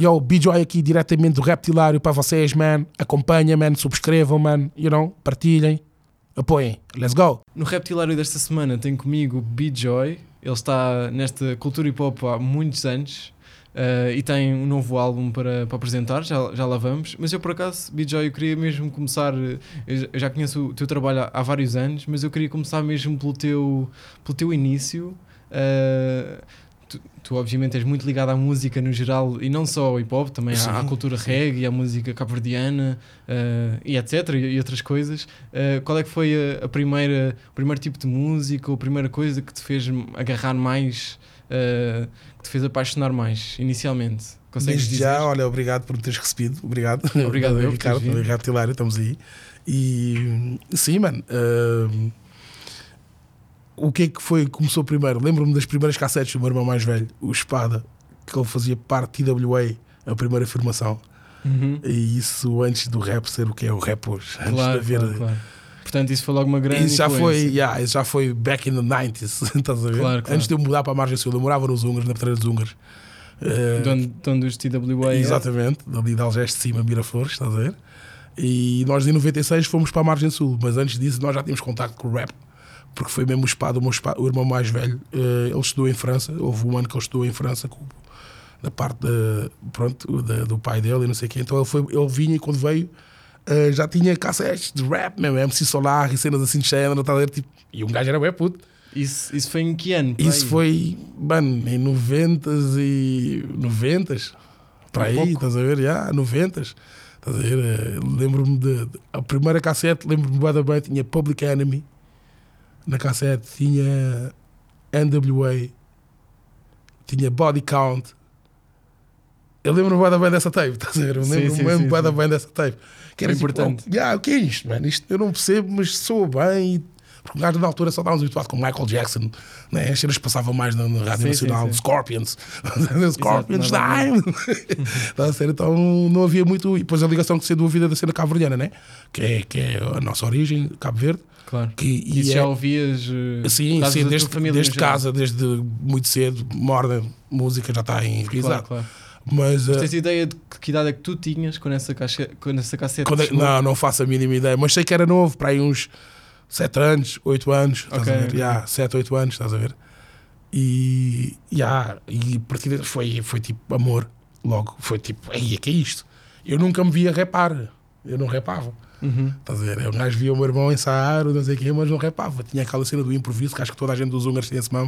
Yo, B-Joy aqui diretamente do Reptilário para vocês, man. Acompanhem, man. Subscrevam, man. You know, partilhem. Apoiem. Let's go. No Reptilário desta semana tem comigo o B-Joy. Ele está nesta cultura hip hop há muitos anos eh, e tem um novo álbum para, para apresentar, já, já lá vamos. Mas eu, por acaso, B-Joy, eu queria mesmo começar. eh, Eu já- conheço o teu trabalho há, há vários anos, mas eu queria começar mesmo pelo teu, pelo teu início. Eh, tu, tu, obviamente, és muito ligado à música no geral e não só ao hip hop, também à, à Sim, cultura reggae, à música cabo-verdiana eh, e etc. E, e outras coisas. Eh, qual é que foi a, a primeira, o primeiro tipo de música ou a primeira coisa que te fez agarrar mais, eh, que te fez apaixonar mais, inicialmente? Consegues Desde dizer? já, olha, obrigado por me teres recebido. Obrigado. Obrigado eu Ricardo. teres vindo. Reptilário, estamos aí. E sim, mano. O que é que foi que começou primeiro? Lembro-me das primeiras cassetes do meu irmão mais velho, o Espada, que ele fazia parte TWA, a primeira afirmação. Uhum. E isso antes do rap ser o que é o rap hoje. Antes de Claro, haver. claro, claro. Portanto, isso foi logo uma grande Isso já foi, yeah, isso já foi back in the 90s, estás a ver? Claro, claro. Antes de eu mudar para a margem sul, eu morava nos Húngaros, na Pedreira dos Húngaros. Eh, De onde, de onde os TWA. é? Exatamente, dali de Algés de cima, Miraflores, estás a ver? E nós em 96 fomos para a Margem Sul, mas antes disso nós já tínhamos contacto com o rap, porque foi mesmo o espada, o meu o irmão mais velho. eh, ele estudou em França, houve um ano que ele estudou em França, da parte da- pronto, da- do pai dele e não sei o quê. Então ele, foi, ele vinha e quando veio eh, já tinha cassetes de rap mesmo, MC Solar e cenas assim de género, ver? Tipo, e um gajo era bem puto. Isso, isso foi em que ano? Isso foi, mano, em 90 e. 90 para Um aí, pouco. estás a ver? Já, 90 Estás a ver? Eh, Lembro-me de, de- A primeira cassete, lembro-me da bem, tinha Public Enemy. Na cassete tinha NWA. Tinha Body Count. Eu lembro-me bem dessa tape, estás a ver? Eu Sim, lembro-me sim, sim, sim. bem dessa tape. Que era tipo, importante. oh, yeah, o que é isto, mano? Isto eu não percebo, mas soa bem. E, porque o gajo na altura só estávamos habituados com Michael Jackson, né? as cenas passavam mais na, na Rádio Sim, sim, Nacional, sim. Scorpions, Scorpions a ver. Time. Estás a ser, então não havia muito. E depois a ligação que sem dúvida da cena cabo-verdiana, né? que, é, que é a nossa origem, Cabo Verde. Claro. Que, e Isso é- já ouvias. eh, Sim, sim, desde, família desde casa, desde muito cedo, morda, música já está enraizada. Claro, claro. Mas uh, Tens ideia de que- idade é que tu tinhas quando essa, caixa, quando essa cassete quando é- chegou? não, não faço a mínima ideia, mas sei que era novo, para aí uns 7 anos, 8 anos, estás Ok, a ver? ok. Yeah, 7, 8 anos, estás a ver? E, yeah, e a partir daí foi, foi tipo amor, logo. Foi tipo, ei, que é isto? Eu nunca me via repar, eu não repava. Uhum. Estás a ver? Eu, gajo via o meu irmão ensaiar, não sei o quê, mas não repava. Tinha aquela cena do improviso, que acho que toda a gente dos húngaros tem esse mão.